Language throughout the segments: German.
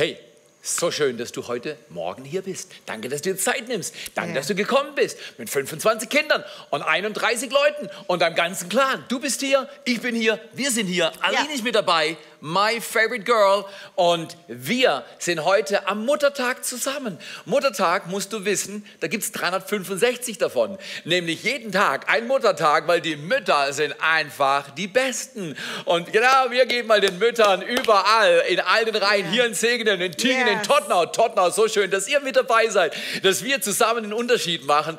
Hey, so schön, dass du heute Morgen hier bist. Danke, dass du dir Zeit nimmst. Danke, Ja. dass du gekommen bist. Mit 25 Kindern und 31 Leuten und deinem ganzen Clan. Du bist hier, ich bin hier, wir sind hier. Aline ist mit dabei, my favorite girl. Und wir sind heute am Muttertag zusammen. Muttertag, musst du wissen, da gibt es 365 davon. Nämlich jeden Tag ein Muttertag, weil die Mütter sind einfach die Besten. Und genau, wir geben mal den Müttern überall, in all den Reihen, Ja. hier in Segenen, in Tübingen, in Yes. Tottenau, Tottenau, so schön, dass ihr mit dabei seid, dass wir zusammen den Unterschied machen.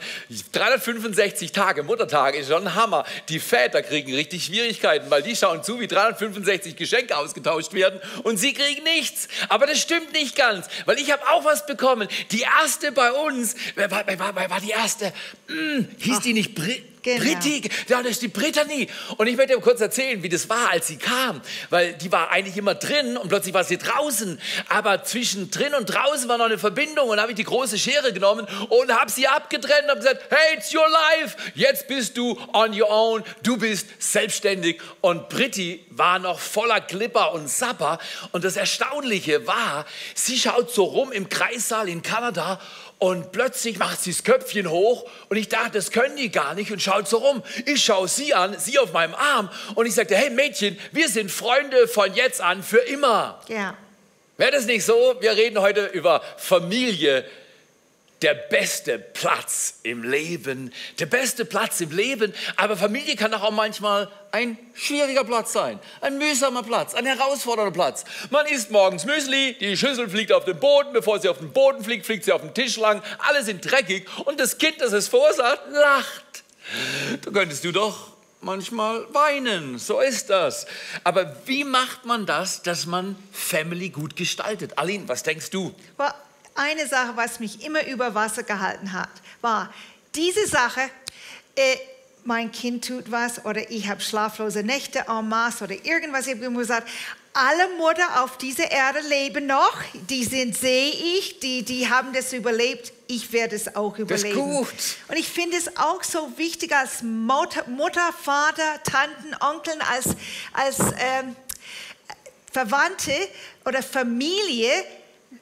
365 Tage, Muttertag ist schon ein Hammer. Die Väter kriegen richtig Schwierigkeiten, weil die schauen zu, wie 365 Geschenke ausgetauscht werden und sie kriegen nichts. Aber das stimmt nicht ganz, weil ich habe auch was bekommen. Die erste bei uns, wer war, wer war, wer war die erste? Hm, hieß die nicht Brit? Genau. Britti, ja, das ist die Brittany. Und ich möchte dir kurz erzählen, wie das war, als sie kam. Weil die war eigentlich immer drin und plötzlich war sie draußen. Aber zwischen drin und draußen war noch eine Verbindung. Und habe ich die große Schere genommen und habe sie abgetrennt und habe gesagt, hey, it's your life. Jetzt bist du on your own. Du bist selbstständig. Und Britti war noch voller Glipper und Sapper. Und das Erstaunliche war, sie schaut so rum im Kreissaal in Kanada und plötzlich macht sie das Köpfchen hoch und ich dachte, das können die gar nicht und schaut so rum. Ich schaue sie an, sie auf meinem Arm und ich sagte, hey Mädchen, wir sind Freunde von jetzt an für immer. Ja. Wäre das nicht so? Wir reden heute über Familie. Der beste Platz im Leben, der beste Platz im Leben. Aber Familie kann auch manchmal ein schwieriger Platz sein, ein mühsamer Platz, ein herausfordernder Platz. Man isst morgens Müsli, die Schüssel fliegt auf den Boden, bevor sie auf den Boden fliegt, fliegt sie auf den Tisch lang. Alle sind dreckig und das Kind, das es verursacht, lacht. Da könntest du doch manchmal weinen. So ist das. Aber wie macht man das, dass man Family gut gestaltet? Aline, was denkst du? Well, eine Sache, was mich immer über Wasser gehalten hat, war diese Sache, äh, mein Kind tut was oder ich habe schlaflose Nächte en masse oder irgendwas. Ich habe immer gesagt, alle Mutter auf dieser Erde leben noch, die sind, sehe ich, die, die haben das überlebt, ich werde es auch Das ist überleben. gut. Und ich finde es auch so wichtig als Mutter, Mutter Vater, Tanten, Onkeln, als, als ähm, Verwandte oder Familie,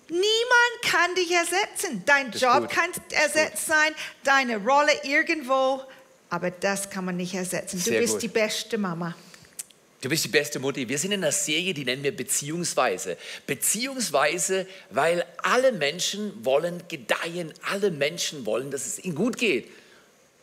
niemand kann dich ersetzen. Dein ist Job gut. kann ersetzt sein, deine Rolle irgendwo, aber das kann man nicht ersetzen. Du Sehr bist gut. die beste Mama. Du bist die beste Mutti. Wir sind in einer Serie, die nennen wir Beziehungsweise. Beziehungsweise, weil alle Menschen wollen gedeihen. Alle Menschen wollen, dass es ihnen gut geht.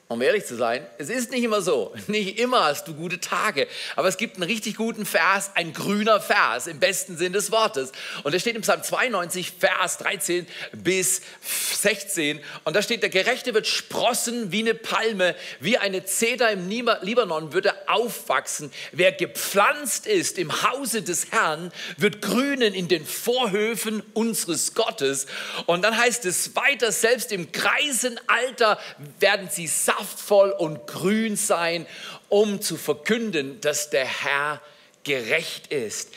Um ehrlich zu sein, es ist nicht immer so. Nicht immer hast du gute Tage. Aber es gibt einen richtig guten Vers, ein grüner Vers im besten Sinn des Wortes. Und der steht im Psalm 92, Vers 13 bis 16. Und da steht, der Gerechte wird sprossen wie eine Palme, wie eine Zeder im Libanon würde aufwachsen. Wer gepflanzt ist im Hause des Herrn, wird grünen in den Vorhöfen unseres Gottes. Und dann heißt es weiter, selbst im greisen Alter werden sie saftvoll und grün sein, um zu verkünden, dass der Herr gerecht ist.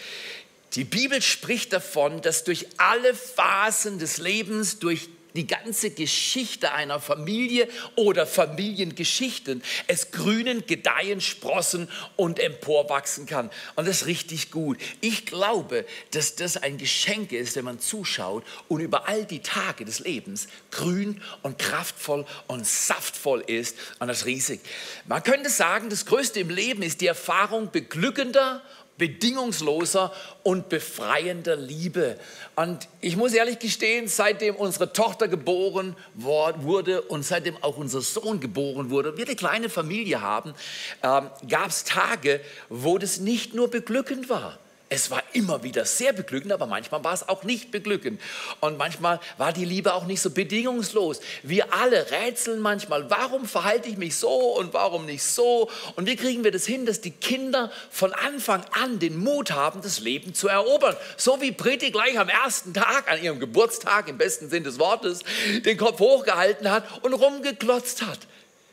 Die Bibel spricht davon, dass durch alle Phasen des Lebens, durch die ganze Geschichte einer Familie oder Familiengeschichten es grünen, gedeihen, sprossen und emporwachsen kann. Und das ist richtig gut. Ich glaube, dass das ein Geschenk ist, wenn man zuschaut und über all die Tage des Lebens grün und kraftvoll und saftvoll ist. Und das ist riesig. Man könnte sagen, das Größte im Leben ist die Erfahrung beglückender bedingungsloser und befreiender Liebe. Und ich muss ehrlich gestehen, seitdem unsere Tochter geboren wurde und seitdem auch unser Sohn geboren wurde, wir eine kleine Familie haben, ähm, gab es Tage, wo das nicht nur beglückend war. Es war immer wieder sehr beglückend, aber manchmal war es auch nicht beglückend. Und manchmal war die Liebe auch nicht so bedingungslos. Wir alle rätseln manchmal, warum verhalte ich mich so und warum nicht so? Und wie kriegen wir das hin, dass die Kinder von Anfang an den Mut haben, das Leben zu erobern? So wie Britti gleich am ersten Tag, an ihrem Geburtstag im besten Sinn des Wortes, den Kopf hochgehalten hat und rumgeklotzt hat.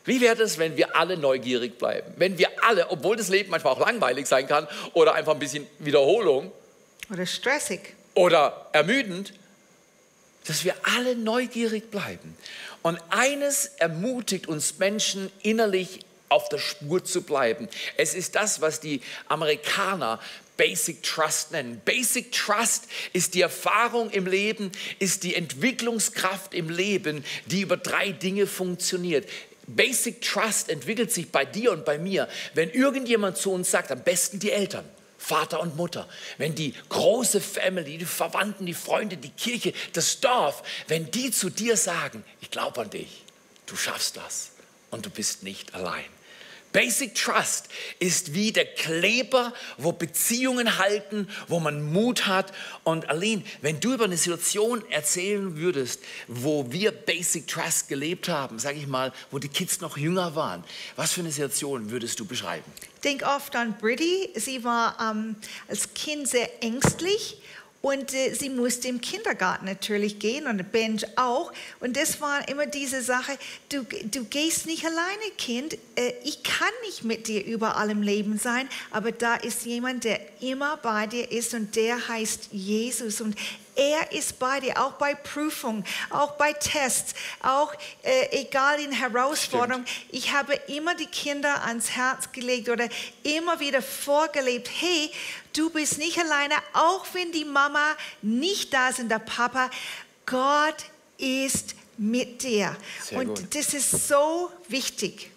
Wie wäre es, wenn wir alle neugierig bleiben? Wenn wir alle, obwohl das Leben manchmal auch langweilig sein kann oder einfach ein bisschen Wiederholung Oder stressig. oder ermüdend, dass wir alle neugierig bleiben. Und eines ermutigt uns Menschen innerlich auf der Spur zu bleiben. Es ist das, was die Amerikaner Basic Trust nennen. Basic Trust ist die Erfahrung im Leben, ist die Entwicklungskraft im Leben, die über drei Dinge funktioniert. Basic Trust entwickelt sich bei dir und bei mir, wenn irgendjemand zu uns sagt, am besten die Eltern. Vater und Mutter, wenn die große Family, die Verwandten, die Freunde, die Kirche, das Dorf, wenn die zu dir sagen, ich glaube an dich, du schaffst das und du bist nicht allein. Basic Trust ist wie der Kleber, wo Beziehungen halten, wo man Mut hat. Und Aline, wenn du über eine Situation erzählen würdest, wo wir Basic Trust gelebt haben, sage ich mal, wo die Kids noch jünger waren, was für eine Situation würdest du beschreiben? Ich denke oft an Britty. Sie war ähm, als Kind sehr ängstlich und äh, sie musste im Kindergarten natürlich gehen und Benj auch. Und das war immer diese Sache, du, du gehst nicht alleine, Kind. Äh, ich kann nicht mit dir überall im Leben sein, aber da ist jemand, der immer bei dir ist und der heißt Jesus. Und er ist bei dir, auch bei Prüfungen, auch bei Tests, auch äh, egal in Herausforderungen. Ich habe immer die Kinder ans Herz gelegt oder immer wieder vorgelebt, hey, du bist nicht alleine, auch wenn die Mama nicht da ist und der Papa, Gott ist mit dir. Sehr und gut. das ist so wichtig.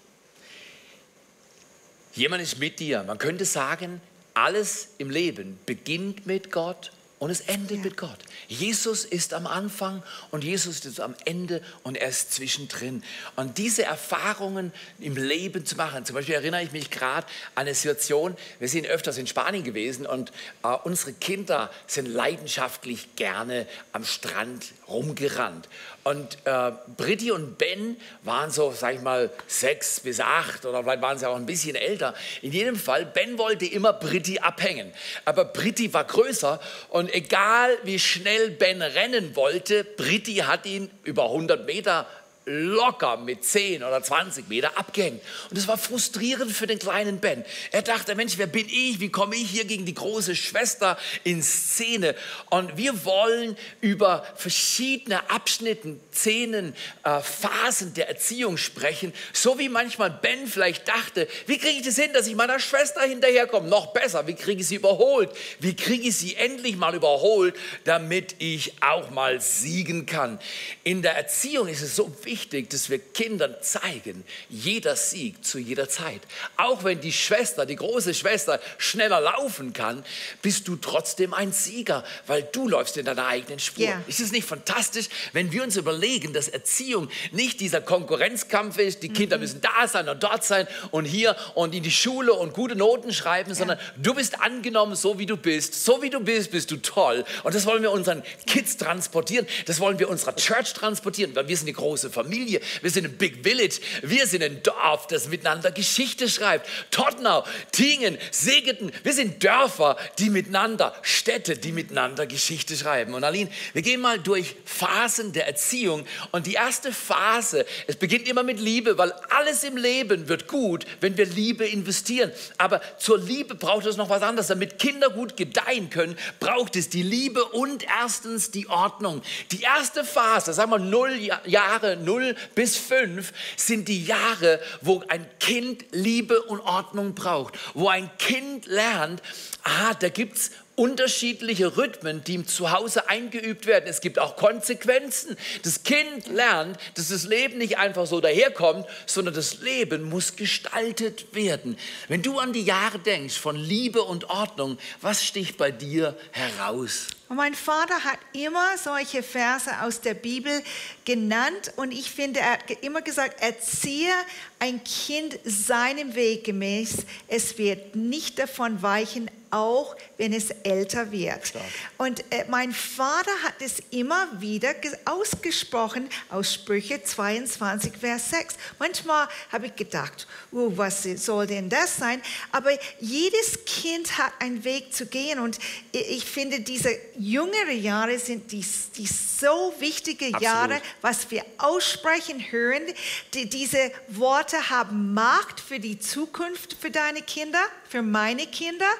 Jemand ist mit dir. Man könnte sagen, alles im Leben beginnt mit Gott und es endet ja. mit Gott. Jesus ist am Anfang und Jesus ist am Ende und er ist zwischendrin. Und diese Erfahrungen im Leben zu machen, zum Beispiel erinnere ich mich gerade an eine Situation, wir sind öfters in Spanien gewesen und äh, unsere Kinder sind leidenschaftlich gerne am Strand rumgerannt. Und äh, Britti und Ben waren so, sag ich mal, sechs bis acht oder vielleicht waren sie auch ein bisschen älter. In jedem Fall, Ben wollte immer Britti abhängen. Aber Britti war größer und egal wie schnell Ben rennen wollte, Britti hat ihn über 100 Meter locker mit 10 oder 20 Meter abgehängt. Und das war frustrierend für den kleinen Ben. Er dachte, Mensch, wer bin ich? Wie komme ich hier gegen die große Schwester in Szene? Und wir wollen über verschiedene Abschnitte, Szenen, äh, Phasen der Erziehung sprechen, so wie manchmal Ben vielleicht dachte, wie kriege ich das hin, dass ich meiner Schwester hinterherkomme? Noch besser, wie kriege ich sie überholt? Wie kriege ich sie endlich mal überholt, damit ich auch mal siegen kann? In der Erziehung ist es so wichtig, wichtig, dass wir Kindern zeigen, jeder Sieg zu jeder Zeit. Auch wenn die Schwester, die große Schwester schneller laufen kann, bist du trotzdem ein Sieger, weil du läufst in deiner eigenen Spur. Yeah. Ist es nicht fantastisch, wenn wir uns überlegen, dass Erziehung nicht dieser Konkurrenzkampf ist, die Kinder mhm. müssen da sein und dort sein und hier und in die Schule und gute Noten schreiben, yeah. sondern du bist angenommen, so wie du bist. So wie du bist, bist du toll. Und das wollen wir unseren Kids transportieren, das wollen wir unserer Church transportieren, weil wir sind eine große Familie. Familie, wir sind ein Big Village, wir sind ein Dorf, das miteinander Geschichte schreibt. Tottenau, Tingen, Segeten, wir sind Dörfer, die miteinander, Städte, die miteinander Geschichte schreiben. Und Aline, wir gehen mal durch Phasen der Erziehung und die erste Phase, es beginnt immer mit Liebe, weil alles im Leben wird gut, wenn wir Liebe investieren. Aber zur Liebe braucht es noch was anderes. Damit Kinder gut gedeihen können, braucht es die Liebe und erstens die Ordnung. Die erste Phase, sagen wir null Jahre, null 0 bis 5 sind die Jahre, wo ein Kind Liebe und Ordnung braucht, wo ein Kind lernt, ah, da gibt es unterschiedliche Rhythmen, die zu Hause eingeübt werden. Es gibt auch Konsequenzen. Das Kind lernt, dass das Leben nicht einfach so daherkommt, sondern das Leben muss gestaltet werden. Wenn du an die Jahre denkst von Liebe und Ordnung, was sticht bei dir heraus? Und mein Vater hat immer solche Verse aus der Bibel genannt und ich finde, er hat immer gesagt, erziehe ein Kind seinem Weg gemäß, es wird nicht davon weichen, auch wenn es älter wird. Stark. Und äh, mein Vater hat es immer wieder ausgesprochen aus Sprüche 22, Vers 6. Manchmal habe ich gedacht, oh, was soll denn das sein? Aber jedes Kind hat einen Weg zu gehen und ich finde, diese jüngeren Jahre sind die, die so wichtige Absolut. Jahre, was wir aussprechen, hören. Die, diese Worte haben Macht für die Zukunft für deine Kinder, für meine Kinder.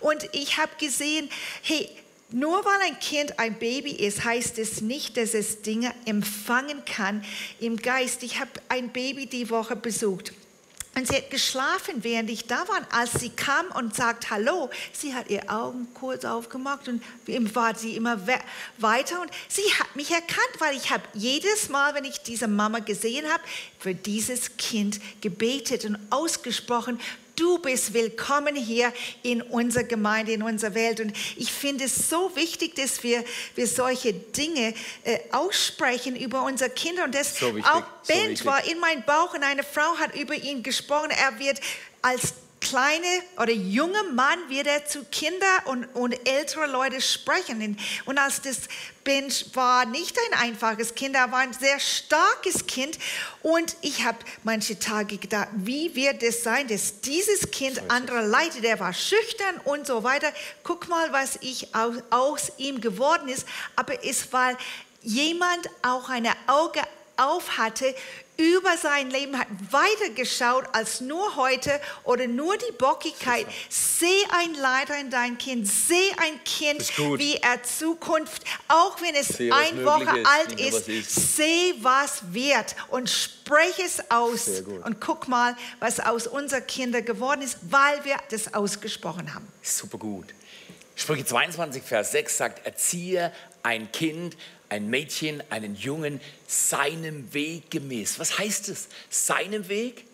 Und ich habe gesehen, hey, nur weil ein Kind ein Baby ist, heißt es nicht, dass es Dinge empfangen kann im Geist. Ich habe ein Baby die Woche besucht. Und sie hat geschlafen, während ich da war. Als sie kam und sagt Hallo, sie hat ihre Augen kurz aufgemacht und war sie immer we weiter. Und sie hat mich erkannt, weil ich habe jedes Mal, wenn ich diese Mama gesehen habe, für dieses Kind gebetet und ausgesprochen, du bist willkommen hier in unserer Gemeinde, in unserer Welt. Und ich finde es so wichtig, dass wir, wir solche Dinge äh, aussprechen über unsere Kinder. Und das So wichtig, auch so Ben wichtig. war in meinem Bauch und eine Frau hat über ihn gesprochen. Er wird als kleine oder junge Mann wird er zu Kinder und, und ältere Leute sprechen. Und als das Ben war nicht ein einfaches Kind, er war ein sehr starkes Kind. Und ich habe manche Tage gedacht, wie wird es sein, dass dieses Kind andere leitet? Er war schüchtern und so weiter. Guck mal, was ich aus, aus ihm geworden ist. Aber es war jemand auch eine Auge auf hatte über sein Leben, hat weitergeschaut als nur heute oder nur die Bockigkeit. Seh ein Leiter in dein Kind, seh ein Kind, wie er Zukunft, auch wenn es Sehe, was eine Woche alt ist, ist. seh, was wird und sprech es aus. Und guck mal, was aus unseren Kindern geworden ist, weil wir das ausgesprochen haben. Super gut. Sprüche 22, Vers 6 sagt, erziehe ein Kind, ein Mädchen, einen Jungen seinem Weg gemäß. Was heißt es? Seinem Weg?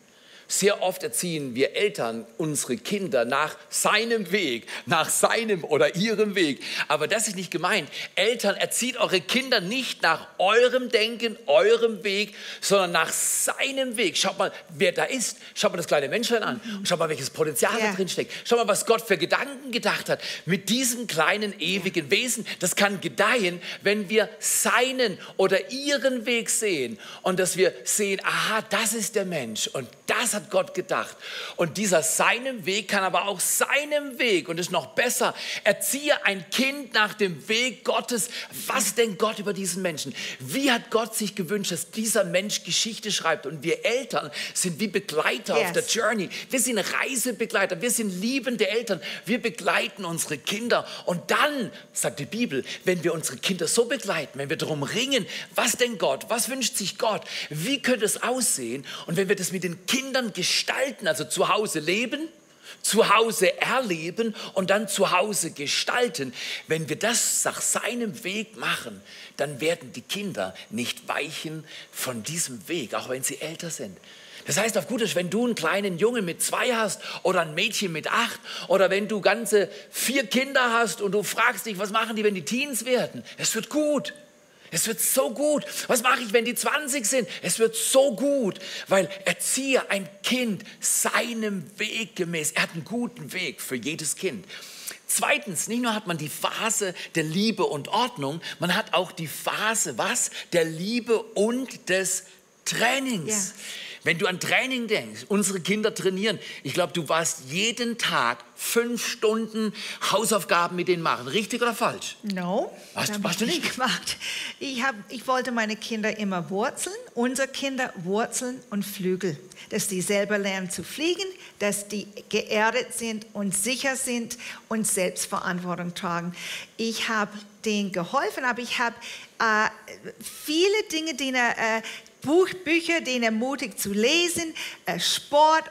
Sehr oft erziehen wir Eltern unsere Kinder nach seinem Weg, nach seinem oder ihrem Weg. Aber das ist nicht gemeint. Eltern, erzieht eure Kinder nicht nach eurem Denken, eurem Weg, sondern nach seinem Weg. Schaut mal, wer da ist. Schaut mal das kleine Menschlein an. Und schaut mal, welches Potenzial Ja. da drin steckt. Schau mal, was Gott für Gedanken gedacht hat mit diesem kleinen ewigen Wesen. Das kann gedeihen, wenn wir seinen oder ihren Weg sehen und dass wir sehen, aha, das ist der Mensch und das hat Gott gedacht. Und dieser seinem Weg kann aber auch seinem Weg und ist noch besser. Erziehe ein Kind nach dem Weg Gottes. Was denkt Gott über diesen Menschen? Wie hat Gott sich gewünscht, dass dieser Mensch Geschichte schreibt? Und wir Eltern sind wie Begleiter auf Yes. der Journey. Wir sind Reisebegleiter, wir sind liebende Eltern, wir begleiten unsere Kinder. Und dann, sagt die Bibel, wenn wir unsere Kinder so begleiten, wenn wir darum ringen, was denkt Gott, was wünscht sich Gott, wie könnte es aussehen? Und wenn wir das mit den Kindern gestalten, also zu Hause leben, zu Hause erleben und dann zu Hause gestalten. Wenn wir das nach seinem Weg machen, dann werden die Kinder nicht weichen von diesem Weg, auch wenn sie älter sind. Das heißt auf gut Deutsch, wenn du einen kleinen Jungen mit zwei hast oder ein Mädchen mit acht oder wenn du ganze vier Kinder hast und du fragst dich, was machen die, wenn die Teens werden? Es wird gut. Es wird so gut. Was mache ich, wenn die 20 sind? Es wird so gut, weil erziehe ein Kind seinem Weg gemäß. Er hat einen guten Weg für jedes Kind. Zweitens, nicht nur hat man die Phase der Liebe und Ordnung, man hat auch die Phase, was? Der Liebe und des Trainings. Ja. Wenn du an Training denkst, unsere Kinder trainieren. Ich glaube, du warst jeden Tag fünf Stunden Hausaufgaben mit denen machen. Richtig oder falsch? No, Hast- hast du nicht? gemacht. Ich, hab, ich wollte meine Kinder immer wurzeln, unsere Kinder wurzeln und Flügel, dass die selber lernen zu fliegen, dass die geerdet sind und sicher sind und Selbstverantwortung tragen. Ich habe denen geholfen, aber ich habe äh, viele Dinge, die äh, Buch, Bücher, denen ermutigt zu lesen, äh, Sport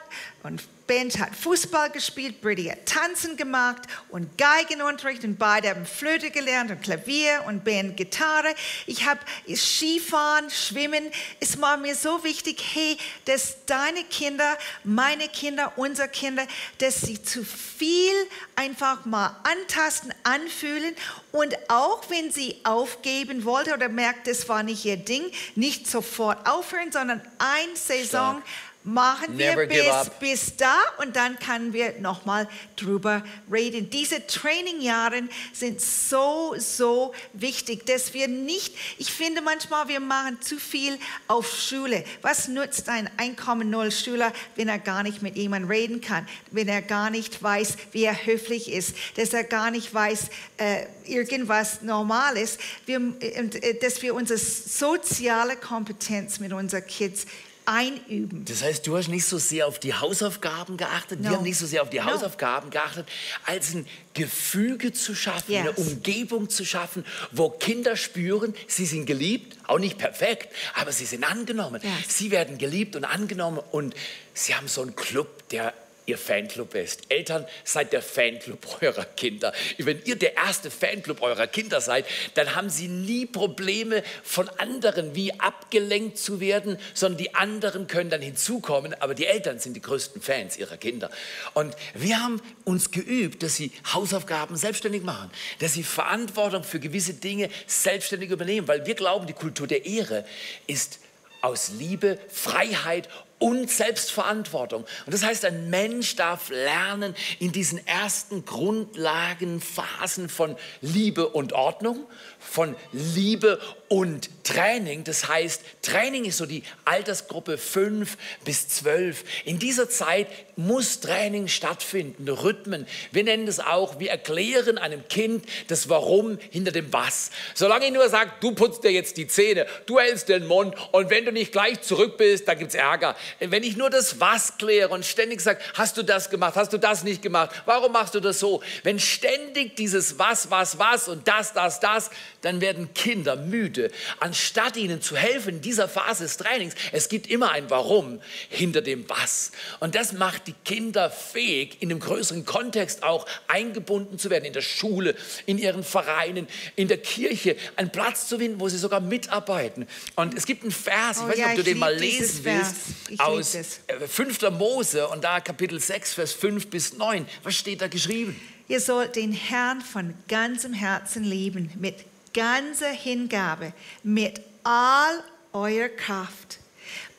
und Ben hat Fußball gespielt, Brady hat Tanzen gemacht und Geigenunterricht und beide haben Flöte gelernt und Klavier und Ben Gitarre. Ich habe Skifahren, Schwimmen. Es war mir so wichtig, hey, dass deine Kinder, meine Kinder, unsere Kinder, dass sie zu viel einfach mal antasten, anfühlen und auch wenn sie aufgeben wollte oder merkt, das war nicht ihr Ding, nicht sofort aufhören, sondern eine Saison Stark. Machen wir Never bis, bis da und dann können wir nochmal drüber reden. Diese Trainingjahre sind so, so wichtig, dass wir nicht, ich finde manchmal, wir machen zu viel auf Schule. Was nutzt ein Einkommen Null Schüler, wenn er gar nicht mit jemandem reden kann, wenn er gar nicht weiß, wie er höflich ist, dass er gar nicht weiß, äh, irgendwas normal ist, wir, und, äh, dass wir unsere soziale Kompetenz mit unseren Kids einüben. Das heißt, du hast nicht so sehr auf die Hausaufgaben geachtet, No. wir haben nicht so sehr auf die No. Hausaufgaben geachtet, als ein Gefüge zu schaffen, eine Yes. Umgebung zu schaffen, wo Kinder spüren, sie sind geliebt, auch nicht perfekt, aber sie sind angenommen. Yes. Sie werden geliebt und angenommen und sie haben so einen Club, der ihr Fanclub ist. Eltern, seid der Fanclub eurer Kinder. Wenn ihr der erste Fanclub eurer Kinder seid, dann haben sie nie Probleme von anderen, wie abgelenkt zu werden, sondern die anderen können dann hinzukommen, aber die Eltern sind die größten Fans ihrer Kinder. Und wir haben uns geübt, dass sie Hausaufgaben selbstständig machen, dass sie Verantwortung für gewisse Dinge selbstständig übernehmen, weil wir glauben, die Kultur der Ehre ist aus Liebe, Freiheit und Selbstverantwortung. Und das heißt, ein Mensch darf lernen in diesen ersten Grundlagenphasen von Liebe und Ordnung, von Liebe und Training. Das heißt, Training ist so die Altersgruppe 5 bis 12. In dieser Zeit muss Training stattfinden, Rhythmen. Wir nennen das auch, wir erklären einem Kind das Warum hinter dem Was. Solange ich nur sage, du putzt dir jetzt die Zähne, du hältst den Mund und wenn du nicht gleich zurück bist, dann gibt es Ärger. Wenn ich nur das Was kläre und ständig sage, hast du das gemacht, hast du das nicht gemacht, warum machst du das so? Wenn ständig dieses Was, Was, Was und das, das, das, dann werden Kinder müde. Anstatt ihnen zu helfen in dieser Phase des Trainings, es gibt immer ein Warum hinter dem Was. Und das macht die Kinder fähig, in dem größeren Kontext auch eingebunden zu werden, in der Schule, in ihren Vereinen, in der Kirche, einen Platz zu finden, wo sie sogar mitarbeiten. Und es gibt einen Vers, ich Oh weiß nicht, ja, ob du den mal lesen willst, Ich aus das. äh, 5. Mose und da Kapitel 6, Vers 5 bis 9. Was steht da geschrieben? Ihr sollt den Herrn von ganzem Herzen lieben, mit ganzer Hingabe, mit all eurer Kraft.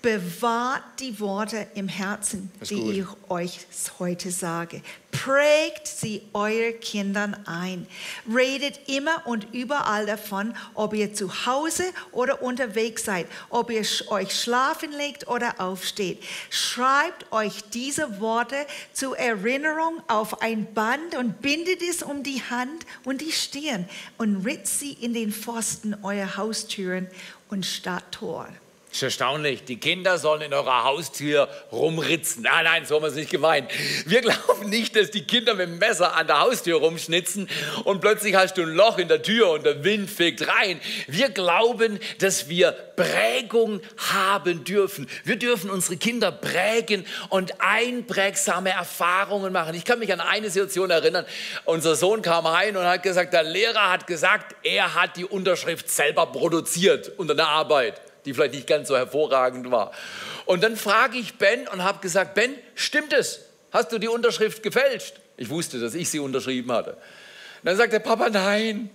Bewahrt die Worte im Herzen, die ich euch heute sage. Prägt sie euren Kindern ein. Redet immer und überall davon, ob ihr zu Hause oder unterwegs seid, ob ihr euch schlafen legt oder aufsteht. Schreibt euch diese Worte zur Erinnerung auf ein Band und bindet es um die Hand und die Stirn und ritzt sie in den Pfosten eurer Haustüren und Stadttor. Ist erstaunlich. Die Kinder sollen in eurer Haustür rumritzen. Nein, nein, so haben wir es nicht gemeint. Wir glauben nicht, dass die Kinder mit dem Messer an der Haustür rumschnitzen und plötzlich hast du ein Loch in der Tür und der Wind fegt rein. Wir glauben, dass wir Prägung haben dürfen. Wir dürfen unsere Kinder prägen und einprägsame Erfahrungen machen. Ich kann mich an eine Situation erinnern. Unser Sohn kam heim und hat gesagt, der Lehrer hat gesagt, er hat die Unterschrift selber produziert unter der Arbeit die vielleicht nicht ganz so hervorragend war. Und dann frage ich Ben und habe gesagt, Ben, stimmt es? Hast du die Unterschrift gefälscht? Ich wusste, dass ich sie unterschrieben hatte. Und dann sagt der Papa, nein.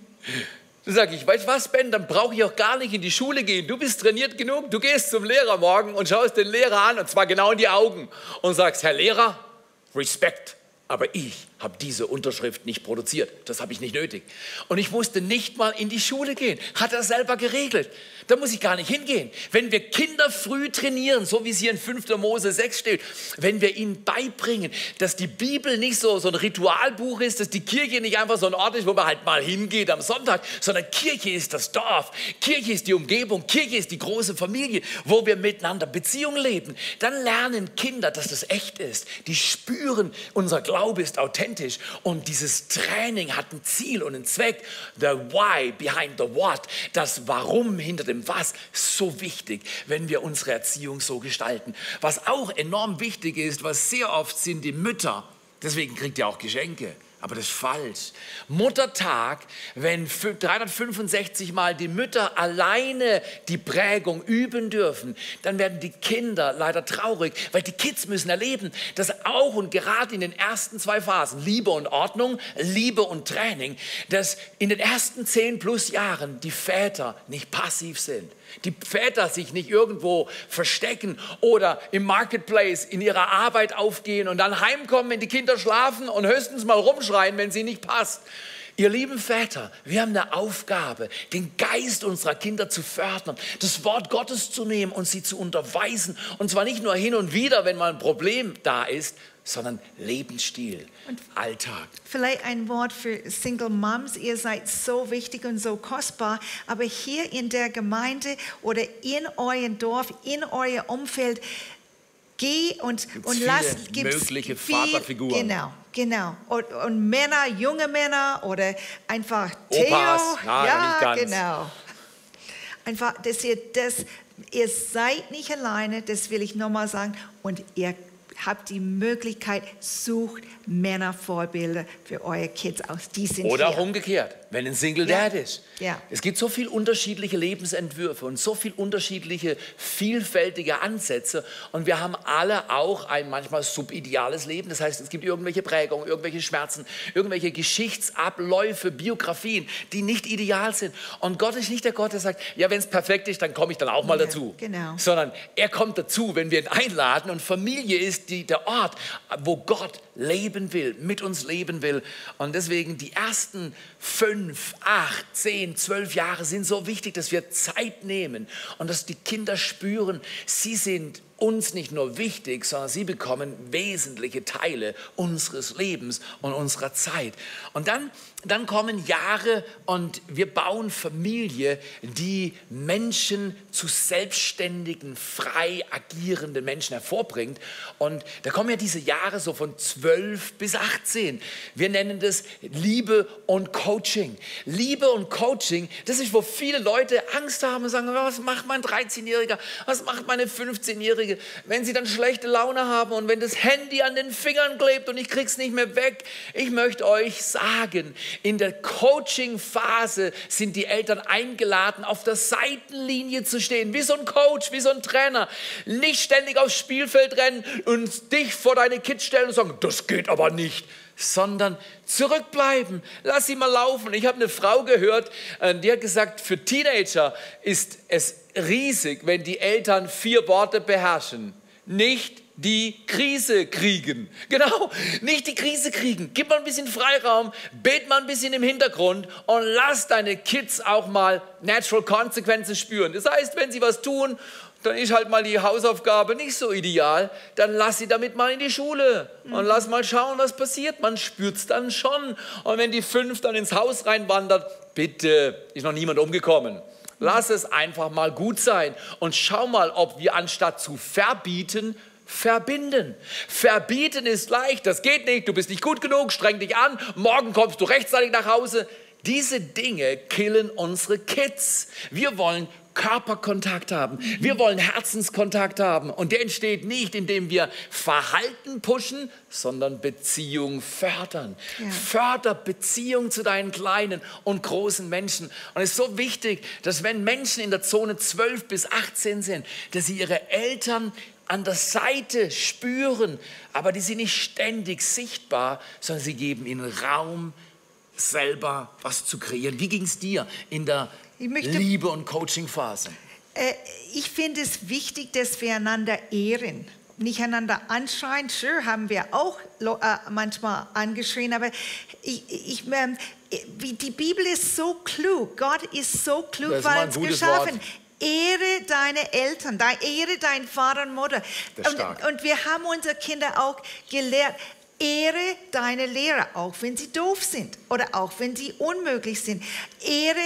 Dann sage ich, weißt du was, Ben, dann brauche ich auch gar nicht in die Schule gehen. Du bist trainiert genug. Du gehst zum Lehrer morgen und schaust den Lehrer an, und zwar genau in die Augen, und sagst, Herr Lehrer, Respekt. Aber ich habe diese Unterschrift nicht produziert. Das habe ich nicht nötig. Und ich musste nicht mal in die Schule gehen. Hat er selber geregelt. Da muss ich gar nicht hingehen. Wenn wir Kinder früh trainieren, so wie es hier in 5. Mose 6 steht, wenn wir ihnen beibringen, dass die Bibel nicht so, so ein Ritualbuch ist, dass die Kirche nicht einfach so ein Ort ist, wo man halt mal hingeht am Sonntag, sondern Kirche ist das Dorf, Kirche ist die Umgebung, Kirche ist die große Familie, wo wir miteinander Beziehungen leben, dann lernen Kinder, dass das echt ist. Die spüren, unser Glaube ist authentisch und dieses Training hat ein Ziel und einen Zweck. The why behind the what, das Warum hinter dem Was, so wichtig, wenn wir unsere Erziehung so gestalten. Was auch enorm wichtig ist, was sehr oft sind die Mütter, deswegen kriegt ihr auch Geschenke. Aber das ist falsch. Muttertag, wenn fü- 365 Mal die Mütter alleine die Prägung üben dürfen, dann werden die Kinder leider traurig, weil die Kids müssen erleben, dass auch und gerade in den ersten zwei Phasen, Liebe und Ordnung, Liebe und Training, dass in den ersten zehn plus Jahren die Väter nicht passiv sind. Die Väter sich nicht irgendwo verstecken oder im Marketplace in ihrer Arbeit aufgehen und dann heimkommen, wenn die Kinder schlafen und höchstens mal rumschreien, wenn sie nicht passt. Ihr lieben Väter, wir haben eine Aufgabe, den Geist unserer Kinder zu fördern, das Wort Gottes zu nehmen und sie zu unterweisen. Und zwar nicht nur hin und wieder, wenn mal ein Problem da ist, sondern Lebensstil, Alltag. Vielleicht ein Wort für Single Moms. Ihr seid so wichtig und so kostbar. Aber hier in der Gemeinde oder in eurem Dorf, in eurem Umfeld, geh und, und viele lass mögliche viel- Vaterfiguren. Genau, genau. Und, und Männer, junge Männer oder einfach Theo. Opas, na, ja, genau. Einfach, dass ihr das, ihr seid nicht alleine, das will ich nochmal sagen. Und ihr habt die Möglichkeit, sucht Männervorbilder für eure Kids aus. Die sind Oder hier. auch umgekehrt, wenn ein Single Ja. Dad ist. Ja. Es gibt so viele unterschiedliche Lebensentwürfe und so viele unterschiedliche, vielfältige Ansätze. Und wir haben alle auch ein manchmal subideales Leben. Das heißt, es gibt irgendwelche Prägungen, irgendwelche Schmerzen, irgendwelche Geschichtsabläufe, Biografien, die nicht ideal sind. Und Gott ist nicht der Gott, der sagt, ja, wenn es perfekt ist, dann komme ich dann auch mal Ja, dazu. genau. Sondern er kommt dazu, wenn wir ihn einladen. Und Familie ist die, der Ort, wo Gott leben will, mit uns leben will. Und deswegen die ersten fünf, acht, zehn, zwölf Jahre sind so wichtig, dass wir Zeit nehmen und dass die Kinder spüren, sie sind uns nicht nur wichtig, sondern sie bekommen wesentliche Teile unseres Lebens und unserer Zeit. Und dann, dann kommen Jahre und wir bauen Familie, die Menschen zu selbstständigen, frei agierenden Menschen hervorbringt. Und da kommen ja diese Jahre so von 12 bis 18. Wir nennen das Liebe und Coaching. Liebe und Coaching, das ist, wo viele Leute Angst haben und sagen, was macht mein 13-Jähriger, was macht meine 15-Jährige, wenn sie dann schlechte Laune haben und wenn das Handy an den Fingern klebt und ich krieg's nicht mehr weg. Ich möchte euch sagen, in der Coaching-Phase sind die Eltern eingeladen, auf der Seitenlinie zu stehen, wie so ein Coach, wie so ein Trainer. Nicht ständig aufs Spielfeld rennen und dich vor deine Kids stellen und sagen, das geht aber nicht sondern zurückbleiben. Lass sie mal laufen. Ich habe eine Frau gehört, äh, die hat gesagt, für Teenager ist es riesig, wenn die Eltern vier Worte beherrschen. Nicht die Krise kriegen. Genau, nicht die Krise kriegen. Gib mal ein bisschen Freiraum, bet mal ein bisschen im Hintergrund und lass deine Kids auch mal Natural Consequences spüren. Das heißt, wenn sie was tun, dann ist halt mal die Hausaufgabe nicht so ideal, dann lass sie damit mal in die Schule und lass mal schauen, was passiert. Man spürt es dann schon. Und wenn die fünf dann ins Haus reinwandert, bitte, ist noch niemand umgekommen. Lass es einfach mal gut sein und schau mal, ob wir anstatt zu verbieten, verbinden. Verbieten ist leicht, das geht nicht, du bist nicht gut genug, streng dich an, morgen kommst du rechtzeitig nach Hause. Diese Dinge killen unsere Kids. Wir wollen Körperkontakt haben. Wir wollen Herzenskontakt haben. Und der entsteht nicht, indem wir Verhalten pushen, sondern Beziehung fördern. Ja. Förder Beziehung zu deinen kleinen und großen Menschen. Und es ist so wichtig, dass wenn Menschen in der Zone 12 bis 18 sind, dass sie ihre Eltern an der Seite spüren, aber die sind nicht ständig sichtbar, sondern sie geben ihnen Raum, selber was zu kreieren. Wie ging es dir in der möchte- Liebe- und Coaching-Phase? Äh, ich finde es wichtig, dass wir einander ehren. Nicht einander anschreien. Sure, haben wir auch äh, manchmal angeschrien, aber ich, ich, ähm, wie- die Bibel ist so klug. Gott ist so klug, weil er gutes geschaffen Wort. Ehre deine Eltern, dein, ehre deinen Vater und Mutter. Und, und wir haben unsere Kinder auch gelehrt, ehre deine Lehrer, auch wenn sie doof sind oder auch wenn sie unmöglich sind. Ehre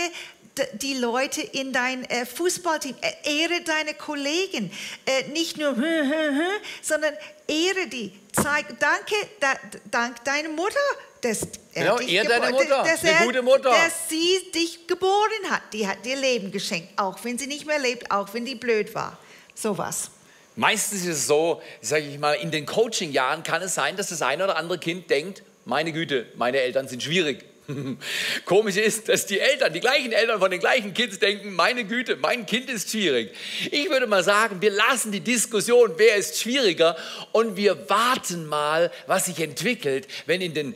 die Leute in dein äh, Fußballteam, Äh, ehre deine Kollegen, äh, nicht nur, sondern ehre die. Zeig, danke, da, dank deiner Mutter. Dass er Genau, dich ehr deine Mutter, dass eine er- gute Mutter. Dass sie dich geboren hat. Die hat dir Leben geschenkt, auch wenn sie nicht mehr lebt, auch wenn die blöd war. Sowas. Meistens ist es so, sage ich mal, in den Coaching-Jahren kann es sein, dass das eine oder andere Kind denkt, meine Güte, meine Eltern sind schwierig. Komisch ist, dass die Eltern, die gleichen Eltern von den gleichen Kids denken, meine Güte, mein Kind ist schwierig. Ich würde mal sagen, wir lassen die Diskussion, wer ist schwieriger und wir warten mal, was sich entwickelt, wenn in den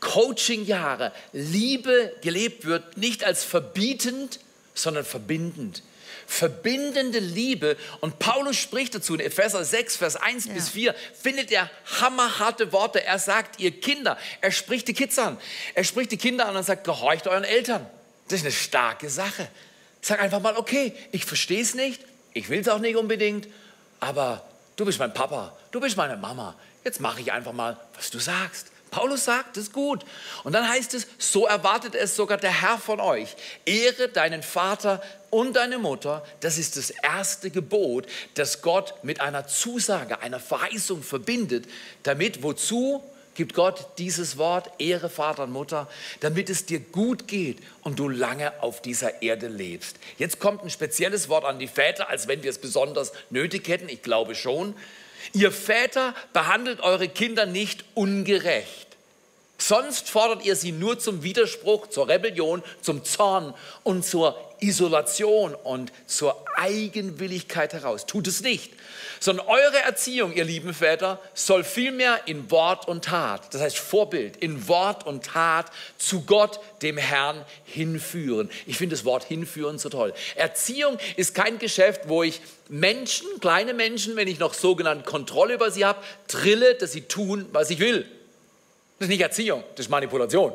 Coaching-Jahren Liebe gelebt wird, nicht als verbietend, sondern verbindend verbindende Liebe. Und Paulus spricht dazu in Epheser 6, Vers 1 Ja. bis 4, findet er hammerharte Worte. Er sagt, ihr Kinder, er spricht die Kids an. Er spricht die Kinder an und sagt, gehorcht euren Eltern. Das ist eine starke Sache. Sag einfach mal, okay, ich verstehe es nicht, ich will es auch nicht unbedingt, aber du bist mein Papa, du bist meine Mama. Jetzt mache ich einfach mal, was du sagst. Paulus sagt, ist gut. Und dann heißt es, so erwartet es sogar der Herr von euch. Ehre deinen Vater und deine Mutter. Das ist das erste Gebot, das Gott mit einer Zusage, einer Verheißung verbindet, damit wozu gibt Gott dieses Wort, Ehre Vater und Mutter, damit es dir gut geht und du lange auf dieser Erde lebst. Jetzt kommt ein spezielles Wort an die Väter, als wenn wir es besonders nötig hätten. Ich glaube schon. Ihr Väter behandelt eure Kinder nicht ungerecht. Sonst fordert ihr sie nur zum Widerspruch, zur Rebellion, zum Zorn und zur Isolation und zur Eigenwilligkeit heraus. Tut es nicht, sondern eure Erziehung, ihr lieben Väter, soll vielmehr in Wort und Tat, das heißt Vorbild, in Wort und Tat zu Gott, dem Herrn, hinführen. Ich finde das Wort hinführen so toll. Erziehung ist kein Geschäft, wo ich Menschen, kleine Menschen, wenn ich noch sogenannte Kontrolle über sie habe, drille, dass sie tun, was ich will. Das ist nicht Erziehung, das ist Manipulation.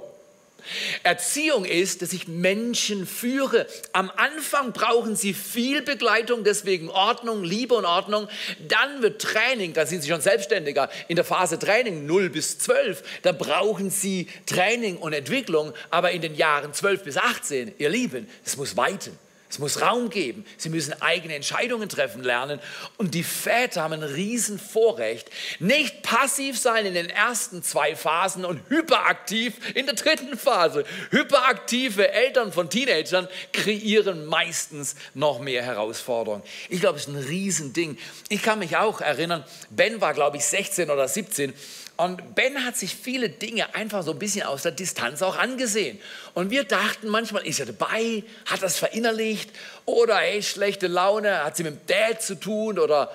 Erziehung ist, dass ich Menschen führe. Am Anfang brauchen sie viel Begleitung, deswegen Ordnung, Liebe und Ordnung. Dann wird Training, da sind sie schon selbstständiger. In der Phase Training 0 bis 12, da brauchen sie Training und Entwicklung. Aber in den Jahren 12 bis 18, ihr Lieben, es muss weiten. Es muss Raum geben. Sie müssen eigene Entscheidungen treffen lernen. Und die Väter haben ein Riesenvorrecht. Nicht passiv sein in den ersten zwei Phasen und hyperaktiv in der dritten Phase. Hyperaktive Eltern von Teenagern kreieren meistens noch mehr Herausforderungen. Ich glaube, es ist ein Riesending. Ich kann mich auch erinnern, Ben war, glaube ich, 16 oder 17 und Ben hat sich viele Dinge einfach so ein bisschen aus der Distanz auch angesehen. Und wir dachten manchmal, ist er dabei, hat das verinnerlicht oder ey, schlechte Laune, hat sie mit dem Dad zu tun oder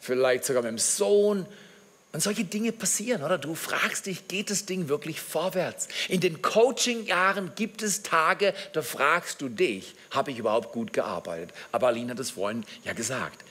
vielleicht sogar mit dem Sohn. Und solche Dinge passieren, oder? Du fragst dich, geht das Ding wirklich vorwärts? In den Coaching-Jahren gibt es Tage, da fragst du dich, habe ich überhaupt gut gearbeitet? Aber Aline hat es vorhin ja gesagt.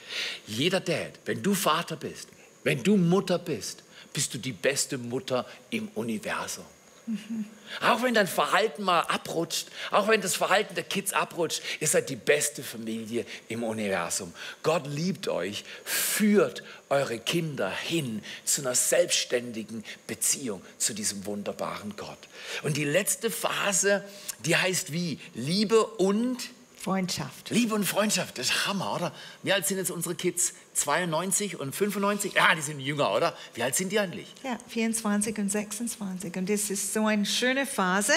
Jeder Dad, wenn du Vater bist, wenn du Mutter bist, bist du die beste Mutter im Universum. Mhm. Auch wenn dein Verhalten mal abrutscht, auch wenn das Verhalten der Kids abrutscht, ihr seid die beste Familie im Universum. Gott liebt euch, führt eure Kinder hin zu einer selbstständigen Beziehung zu diesem wunderbaren Gott. Und die letzte Phase, die heißt wie? Liebe und Freundschaft. Liebe und Freundschaft, das ist Hammer, oder? Wie alt sind jetzt unsere Kids? 92 und 95? Ja, die sind jünger, oder? Wie alt sind die eigentlich? Ja, 24 und 26. Und das ist so eine schöne Phase,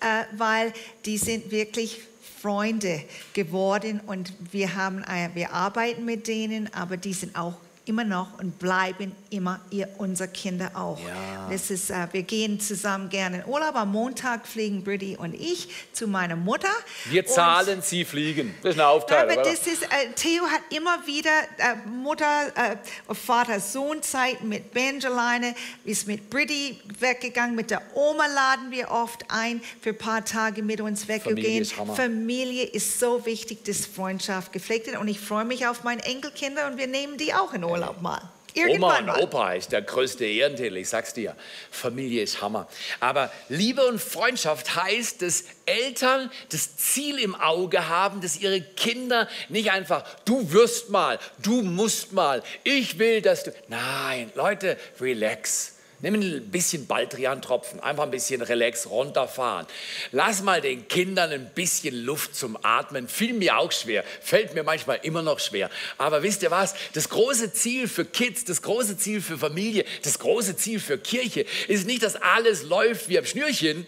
äh, weil die sind wirklich Freunde geworden und wir, haben, äh, wir arbeiten mit denen, aber die sind auch immer noch und bleiben immer ihr, unsere Kinder auch. Ja. Das ist, äh, wir gehen zusammen gerne in Urlaub. Am Montag fliegen Britti und ich zu meiner Mutter. Wir zahlen, und, Sie fliegen. Das ist eine Aufteilung. Aber das ist, äh, Theo hat immer wieder äh, Mutter, äh, Vater, Sohn Zeit mit Benjeleine, ist mit Britti weggegangen. Mit der Oma laden wir oft ein, für ein paar Tage mit uns weggehen. Familie, Familie ist so wichtig, dass Freundschaft gepflegt wird. Und ich freue mich auf meine Enkelkinder und wir nehmen die auch in Urlaub. Urlaub mal. Irgendwann Oma und Opa ist der größte Ehrentitel, ich sag's dir. Familie ist Hammer. Aber Liebe und Freundschaft heißt, dass Eltern das Ziel im Auge haben, dass ihre Kinder nicht einfach, du wirst mal, du musst mal, ich will, dass du. Nein, Leute, relax. Nimm ein bisschen Baldrian-Tropfen, einfach ein bisschen relax runterfahren. Lass mal den Kindern ein bisschen Luft zum Atmen. Fiel mir auch schwer, fällt mir manchmal immer noch schwer. Aber wisst ihr was? Das große Ziel für Kids, das große Ziel für Familie, das große Ziel für Kirche ist nicht, dass alles läuft wie am Schnürchen,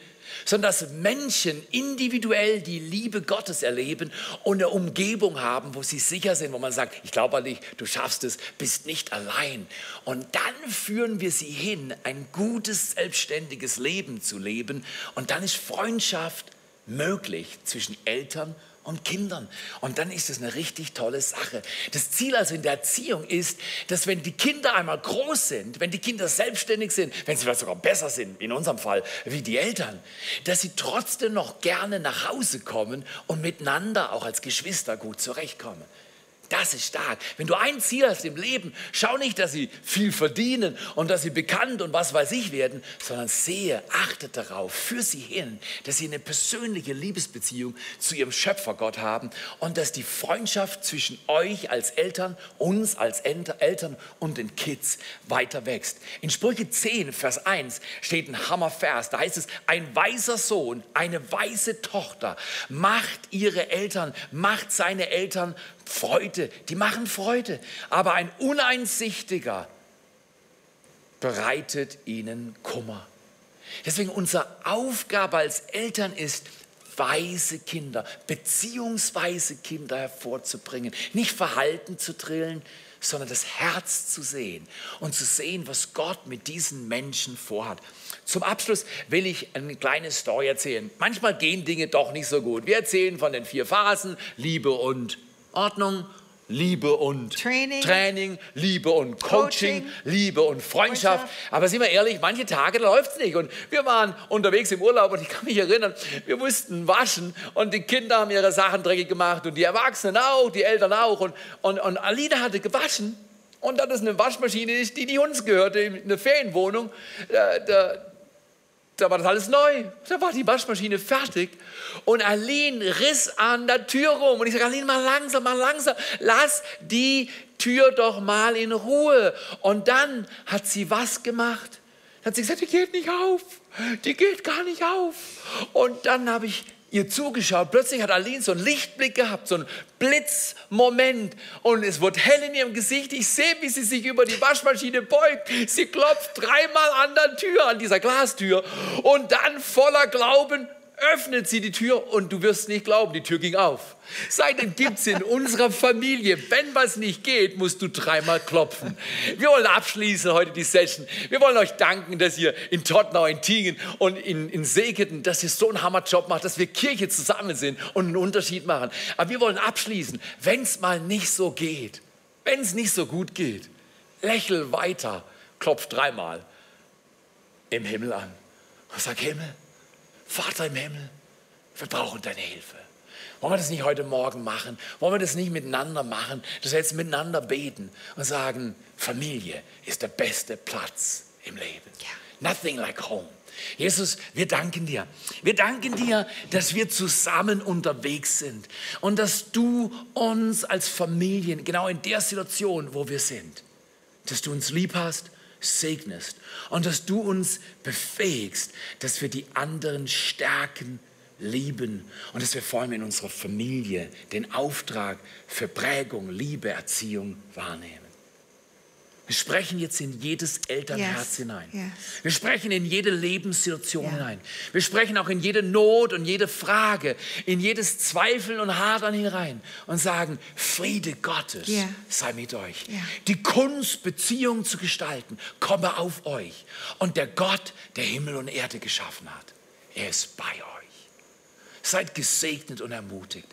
sondern dass Menschen individuell die Liebe Gottes erleben und eine Umgebung haben, wo sie sicher sind, wo man sagt, ich glaube an dich, du schaffst es, bist nicht allein. Und dann führen wir sie hin, ein gutes, selbstständiges Leben zu leben. Und dann ist Freundschaft möglich zwischen Eltern und und Kindern. Und dann ist es eine richtig tolle Sache. Das Ziel also in der Erziehung ist, dass wenn die Kinder einmal groß sind, wenn die Kinder selbstständig sind, wenn sie vielleicht sogar besser sind, in unserem Fall wie die Eltern, dass sie trotzdem noch gerne nach Hause kommen und miteinander auch als Geschwister gut zurechtkommen. Das ist stark. Wenn du ein Ziel hast im Leben, schau nicht, dass sie viel verdienen und dass sie bekannt und was weiß ich werden, sondern sehe, achte darauf, für sie hin, dass sie eine persönliche Liebesbeziehung zu ihrem Schöpfer Gott haben und dass die Freundschaft zwischen euch als Eltern, uns als Eltern und den Kids weiter wächst. In Sprüche 10, Vers 1 steht ein Hammervers. Da heißt es, ein weiser Sohn, eine weise Tochter macht ihre Eltern, macht seine Eltern Freude, die machen Freude. Aber ein Uneinsichtiger bereitet ihnen Kummer. Deswegen unsere Aufgabe als Eltern ist, weise Kinder, beziehungsweise Kinder hervorzubringen. Nicht Verhalten zu drillen, sondern das Herz zu sehen und zu sehen, was Gott mit diesen Menschen vorhat. Zum Abschluss will ich eine kleine Story erzählen. Manchmal gehen Dinge doch nicht so gut. Wir erzählen von den vier Phasen, Liebe und Ordnung, Liebe und Training, Training Liebe und Coaching, Coaching, Liebe und Freundschaft. Freundschaft. Aber sind wir ehrlich, manche Tage läuft es nicht. Und wir waren unterwegs im Urlaub und ich kann mich erinnern, wir mussten waschen und die Kinder haben ihre Sachen dreckig gemacht und die Erwachsenen auch, die Eltern auch. Und, und, und Alina hatte gewaschen und dann ist eine Waschmaschine, die, die uns gehörte, in eine Ferienwohnung. Da, da, da war das alles neu. Da war die Waschmaschine fertig. Und Aline riss an der Tür rum. Und ich sage, Aline, mal langsam, mal langsam. Lass die Tür doch mal in Ruhe. Und dann hat sie was gemacht? Hat sie gesagt, die geht nicht auf. Die geht gar nicht auf. Und dann habe ich ihr zugeschaut. Plötzlich hat Aline so einen Lichtblick gehabt, so einen Blitzmoment. Und es wird hell in ihrem Gesicht. Ich sehe, wie sie sich über die Waschmaschine beugt. Sie klopft dreimal an der Tür, an dieser Glastür. Und dann voller Glauben öffnet sie die Tür und du wirst nicht glauben, die Tür ging auf. Seitdem gibt es in unserer Familie, wenn was nicht geht, musst du dreimal klopfen. Wir wollen abschließen heute die Session. Wir wollen euch danken, dass ihr in Tottenau, in Tingen und in, in Segeten, dass ihr so einen Hammerjob macht, dass wir Kirche zusammen sind und einen Unterschied machen. Aber wir wollen abschließen, wenn es mal nicht so geht, wenn es nicht so gut geht, lächel weiter, klopf dreimal im Himmel an und sag, Himmel, Vater im Himmel, wir brauchen deine Hilfe. Wollen wir das nicht heute Morgen machen? Wollen wir das nicht miteinander machen? Dass wir jetzt miteinander beten und sagen, Familie ist der beste Platz im Leben. Nothing like home. Jesus, wir danken dir. Wir danken dir, dass wir zusammen unterwegs sind und dass du uns als Familien genau in der Situation, wo wir sind, dass du uns lieb hast segnest und dass du uns befähigst, dass wir die anderen stärken, lieben und dass wir vor allem in unserer Familie den Auftrag für Prägung, Liebe, Erziehung wahrnehmen. Wir sprechen jetzt in jedes Elternherz Yes, hinein. yes. Wir sprechen in jede Lebenssituation Ja. hinein. Wir sprechen auch in jede Not und jede Frage, in jedes Zweifeln und Hadern hinein und sagen, Friede Gottes Ja. sei mit euch. Ja. Die Kunst, Beziehungen zu gestalten, komme auf euch. Und der Gott, der Himmel und Erde geschaffen hat, er ist bei euch. Seid gesegnet und ermutigt.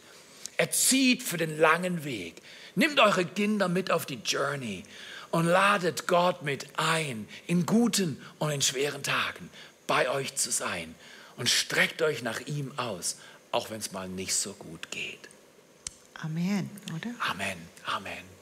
Erzieht für den langen Weg. Nehmt eure Kinder mit auf die Journey und ladet Gott mit ein, in guten und in schweren Tagen bei euch zu sein. Und streckt euch nach ihm aus, auch wenn es mal nicht so gut geht. Amen, oder? Amen, Amen.